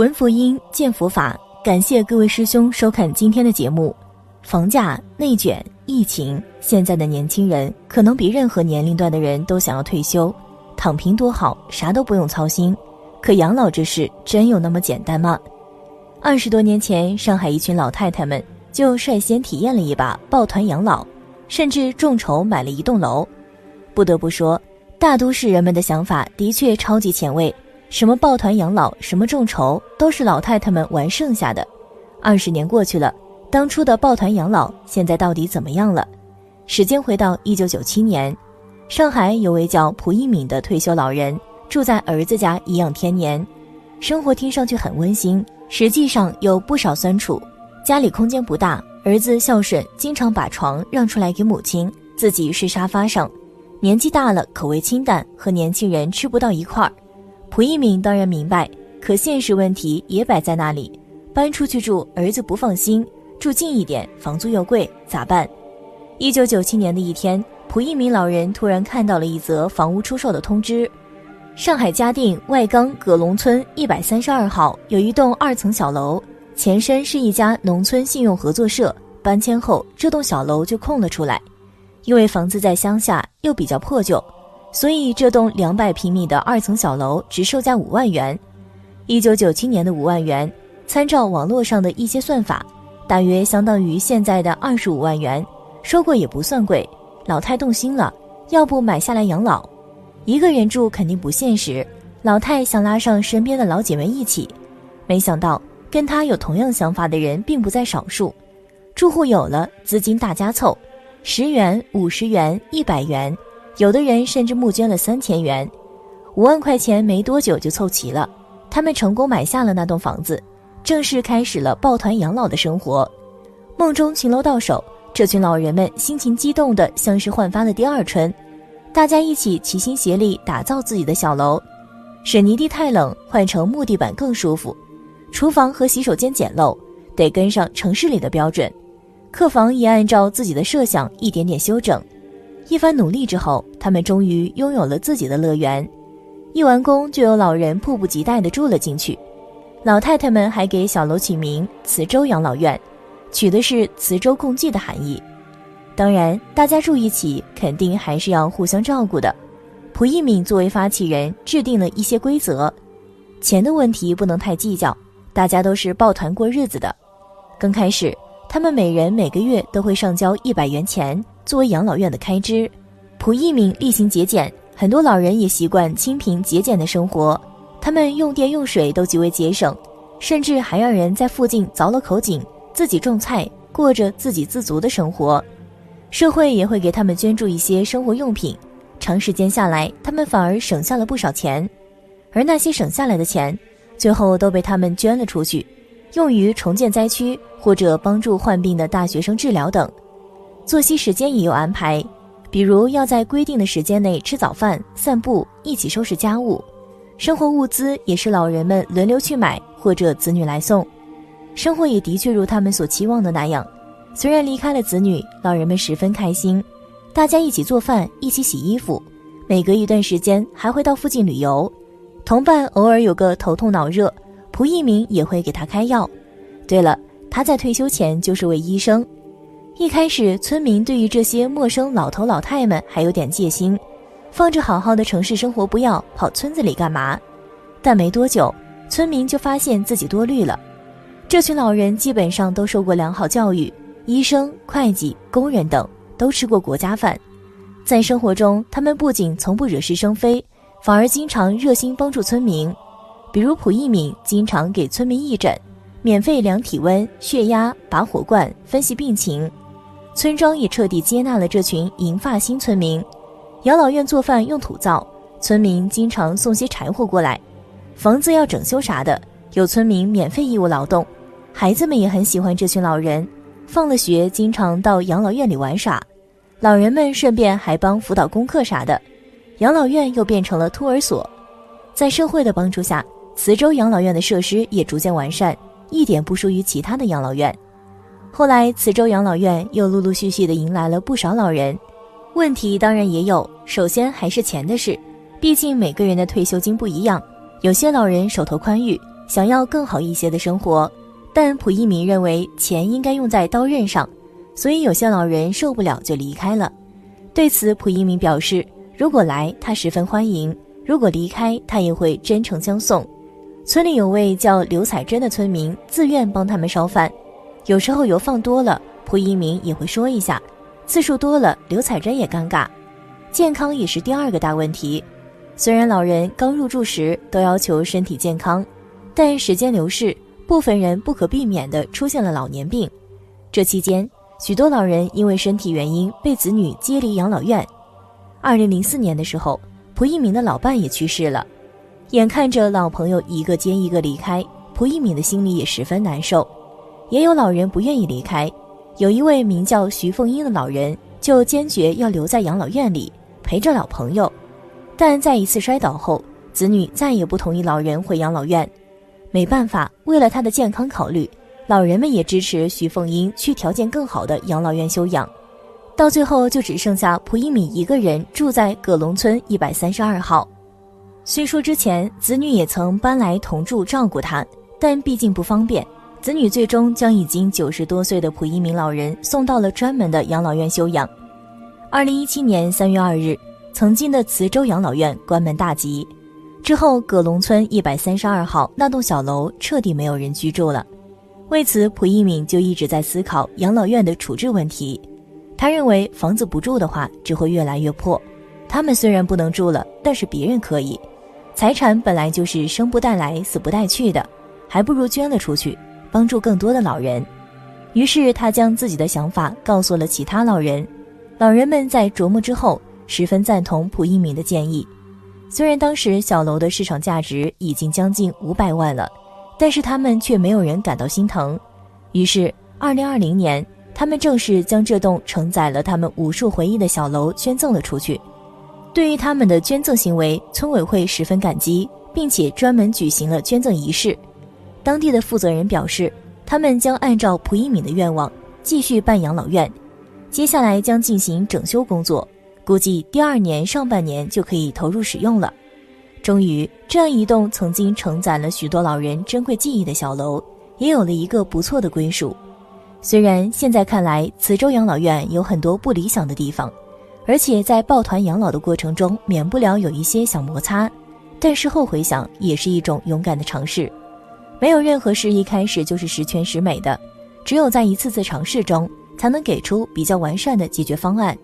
闻佛音，见佛法。感谢各位师兄收看今天的节目。房价、内卷、疫情，现在的年轻人可能比任何年龄段的人都想要退休，躺平多好，啥都不用操心。可养老这事真有那么简单吗？二十多年前，上海一群老太太们就率先体验了一把抱团养老，甚至众筹买了一栋楼。不得不说，大都市人们的想法的确超级前卫。什么抱团养老，什么众筹，都是老太太们玩剩下的。二十年过去了，当初的抱团养老，现在到底怎么样了？时间回到一九九七年，上海有位叫蒲一敏的退休老人，住在儿子家颐养天年，生活听上去很温馨，实际上有不少酸楚。家里空间不大，儿子孝顺，经常把床让出来给母亲，自己睡沙发上。年纪大了，口味清淡，和年轻人吃不到一块儿。蒲一敏当然明白，可现实问题也摆在那里，搬出去住，儿子不放心；住近一点，房租又贵，咋办？一九九七年的一天，蒲一敏老人突然看到了一则房屋出售的通知：上海嘉定外岗葛龙村一百三十二号有一栋二层小楼，前身是一家农村信用合作社，搬迁后这栋小楼就空了出来，因为房子在乡下，又比较破旧。所以，这栋两百平米的二层小楼只售价五万元。一九九七年的五万元，参照网络上的一些算法，大约相当于现在的二十五万元，说过也不算贵。老太动心了，要不买下来养老？一个人住肯定不现实，老太想拉上身边的老姐妹一起。没想到，跟她有同样想法的人并不在少数。住户有了，资金大家凑，十元、五十元、一百元。有的人甚至募捐了三千元，五万块钱没多久就凑齐了。他们成功买下了那栋房子，正式开始了抱团养老的生活。梦中情楼到手，这群老人们心情激动的像是焕发了第二春。大家一起齐心协力打造自己的小楼，水泥地太冷，换成木地板更舒服。厨房和洗手间简陋，得跟上城市里的标准。客房也按照自己的设想一点点修整。一番努力之后，他们终于拥有了自己的乐园。一完工，就有老人迫不及待地住了进去。老太太们还给小楼取名“磁州养老院”，取的是“磁州共济”的含义。当然，大家住一起，肯定还是要互相照顾的。蒲一敏作为发起人，制定了一些规则：钱的问题不能太计较，大家都是抱团过日子的。刚开始，他们每人每个月都会上交一百元钱。作为养老院的开支，蒲一敏厉行节俭，很多老人也习惯清贫节俭的生活。他们用电用水都极为节省，甚至还让人在附近凿了口井，自己种菜，过着自给自足的生活。社会也会给他们捐助一些生活用品，长时间下来，他们反而省下了不少钱。而那些省下来的钱，最后都被他们捐了出去，用于重建灾区或者帮助患病的大学生治疗等。作息时间也有安排，比如要在规定的时间内吃早饭、散步，一起收拾家务。生活物资也是老人们轮流去买，或者子女来送。生活也的确如他们所期望的那样。虽然离开了子女，老人们十分开心，大家一起做饭，一起洗衣服。每隔一段时间还会到附近旅游。同伴偶尔有个头痛脑热，蒲一鸣也会给他开药。对了，他在退休前就是位医生。一开始，村民对于这些陌生老头老太们还有点戒心，放着好好的城市生活不要，跑村子里干嘛？但没多久，村民就发现自己多虑了。这群老人基本上都受过良好教育，医生、会计、工人等都吃过国家饭，在生活中，他们不仅从不惹是生非，反而经常热心帮助村民。比如蒲一敏经常给村民义诊，免费量体温、血压、拔火罐、分析病情。村庄也彻底接纳了这群银发新村民。养老院做饭用土灶，村民经常送些柴火过来。房子要整修啥的，有村民免费义务劳动。孩子们也很喜欢这群老人，放了学经常到养老院里玩耍。老人们顺便还帮辅导功课啥的，养老院又变成了托儿所。在社会的帮助下，磁州养老院的设施也逐渐完善，一点不输于其他的养老院。后来，磁州养老院又陆陆续续的迎来了不少老人，问题当然也有。首先还是钱的事，毕竟每个人的退休金不一样，有些老人手头宽裕，想要更好一些的生活，但蒲一鸣认为钱应该用在刀刃上，所以有些老人受不了就离开了。对此，蒲一鸣表示，如果来，他十分欢迎；如果离开，他也会真诚相送。村里有位叫刘彩珍的村民，自愿帮他们烧饭，有时候油放多了，蒲一鸣也会说一下；次数多了，刘彩珍也尴尬。健康也是第二个大问题。虽然老人刚入住时都要求身体健康。但时间流逝，部分人不可避免地出现了老年病。这期间，许多老人因为身体原因被子女接离养老院。二零零四年的时候，蒲一鸣的老伴也去世了。眼看着老朋友一个接一个离开，蒲一鸣的心里也十分难受。也有老人不愿意离开，有一位名叫徐凤英的老人就坚决要留在养老院里陪着老朋友。但在一次摔倒后，子女再也不同意老人回养老院。没办法，为了他的健康考虑，老人们也支持徐凤英去条件更好的养老院休养。到最后，就只剩下蒲一敏一个人住在葛龙村一百三十二号。虽说之前子女也曾搬来同住照顾他，但毕竟不方便，子女最终将已经九十多岁的蒲一鸣老人送到了专门的养老院休养。二零一七年三月二日，曾经的慈州养老院关门大吉。之后，葛龙村一百三十二号那栋小楼彻底没有人居住了。为此，蒲一敏就一直在思考养老院的处置问题。他认为，房子不住的话，只会越来越破。他们虽然不能住了，但是别人可以。财产本来就是生不带来，死不带去的，还不如捐了出去，帮助更多的老人。于是，他将自己的想法告诉了其他老人。老人们在琢磨之后，十分赞同蒲一敏的建议。虽然当时小楼的市场价值已经将近五百万了，但是他们却没有人感到心疼。于是，二零二零年，他们正式将这栋承载了他们无数回忆的小楼捐赠了出去。对于他们的捐赠行为，村委会十分感激，并且专门举行了捐赠仪式。当地的负责人表示，他们将按照蒲一敏的愿望继续办养老院，接下来将进行整修工作。估计第二年上半年就可以投入使用了。终于，这样一栋曾经承载了许多老人珍贵记忆的小楼，也有了一个不错的归属。虽然现在看来，磁州养老院有很多不理想的地方，而且在抱团养老的过程中，免不了有一些小摩擦，但事后回想，也是一种勇敢的尝试。没有任何事一开始就是十全十美的，只有在一次次尝试中，才能给出比较完善的解决方案。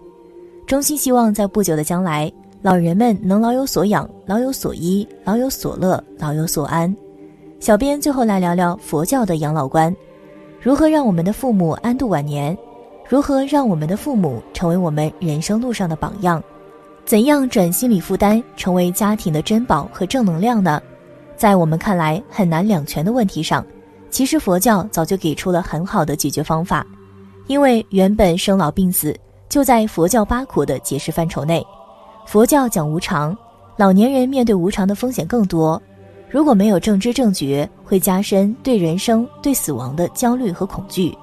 衷心希望在不久的将来，老人们能老有所养、老有所依、老有所乐、老有所安。小编最后来聊聊佛教的养老观：如何让我们的父母安度晚年？如何让我们的父母成为我们人生路上的榜样？怎样转心理负担，成为家庭的珍宝和正能量呢？在我们看来很难两全的问题上，其实佛教早就给出了很好的解决方法。因为原本生老病死。就在佛教八苦的解释范畴内，佛教讲无常，老年人面对无常的风险更多。如果没有正知正觉，会加深对人生、对死亡的焦虑和恐惧，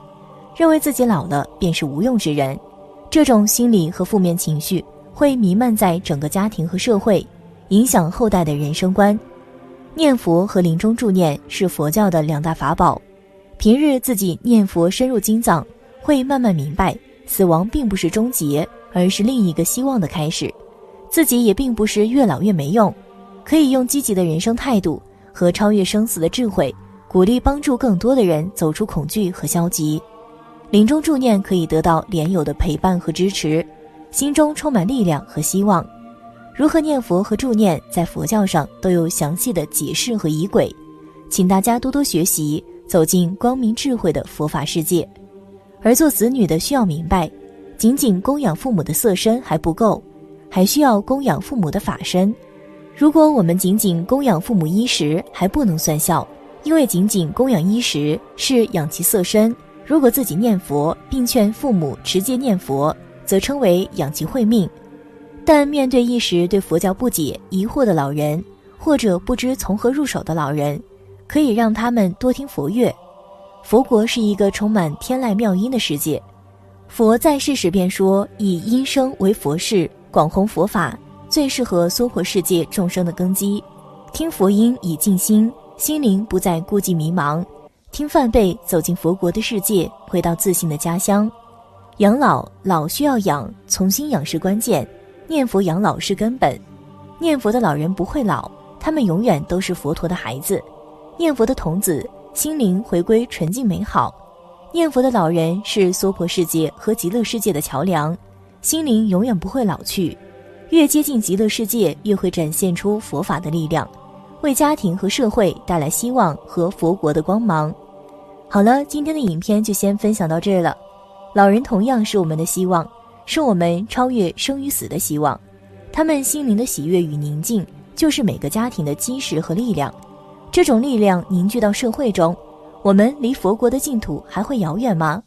认为自己老了便是无用之人。这种心理和负面情绪会弥漫在整个家庭和社会，影响后代的人生观。念佛和临终助念是佛教的两大法宝，平日自己念佛深入经藏，会慢慢明白。死亡并不是终结，而是另一个希望的开始。自己也并不是越老越没用，可以用积极的人生态度和超越生死的智慧，鼓励帮助更多的人走出恐惧和消极。临终助念可以得到莲友的陪伴和支持，心中充满力量和希望。如何念佛和助念，在佛教上都有详细的解释和仪轨，请大家多多学习，走进光明智慧的佛法世界。而做子女的需要明白，仅仅供养父母的色身还不够，还需要供养父母的法身。如果我们仅仅供养父母衣食，还不能算孝，因为仅仅供养衣食是养其色身。如果自己念佛，并劝父母持戒念佛，则称为养其慧命。但面对一时对佛教不解、疑惑的老人，或者不知从何入手的老人，可以让他们多听佛乐。佛国是一个充满天籁妙音的世界，佛在世时便说以音声为佛事，广弘佛法，最适合娑婆世界众生的根基。听佛音以静心，心灵不再孤寂迷茫。听梵呗，走进佛国的世界，回到自信的家乡。养老，老需要养，从新养是关键。念佛养老是根本。念佛的老人不会老，他们永远都是佛陀的孩子。念佛的童子，心灵回归纯净美好。念佛的老人是娑婆世界和极乐世界的桥梁，心灵永远不会老去。越接近极乐世界，越会展现出佛法的力量，为家庭和社会带来希望和佛国的光芒。好了，今天的影片就先分享到这儿了。老人同样是我们的希望，是我们超越生与死的希望。他们心灵的喜悦与宁静，就是每个家庭的基石和力量。这种力量凝聚到社会中，我们离佛国的净土还会遥远吗？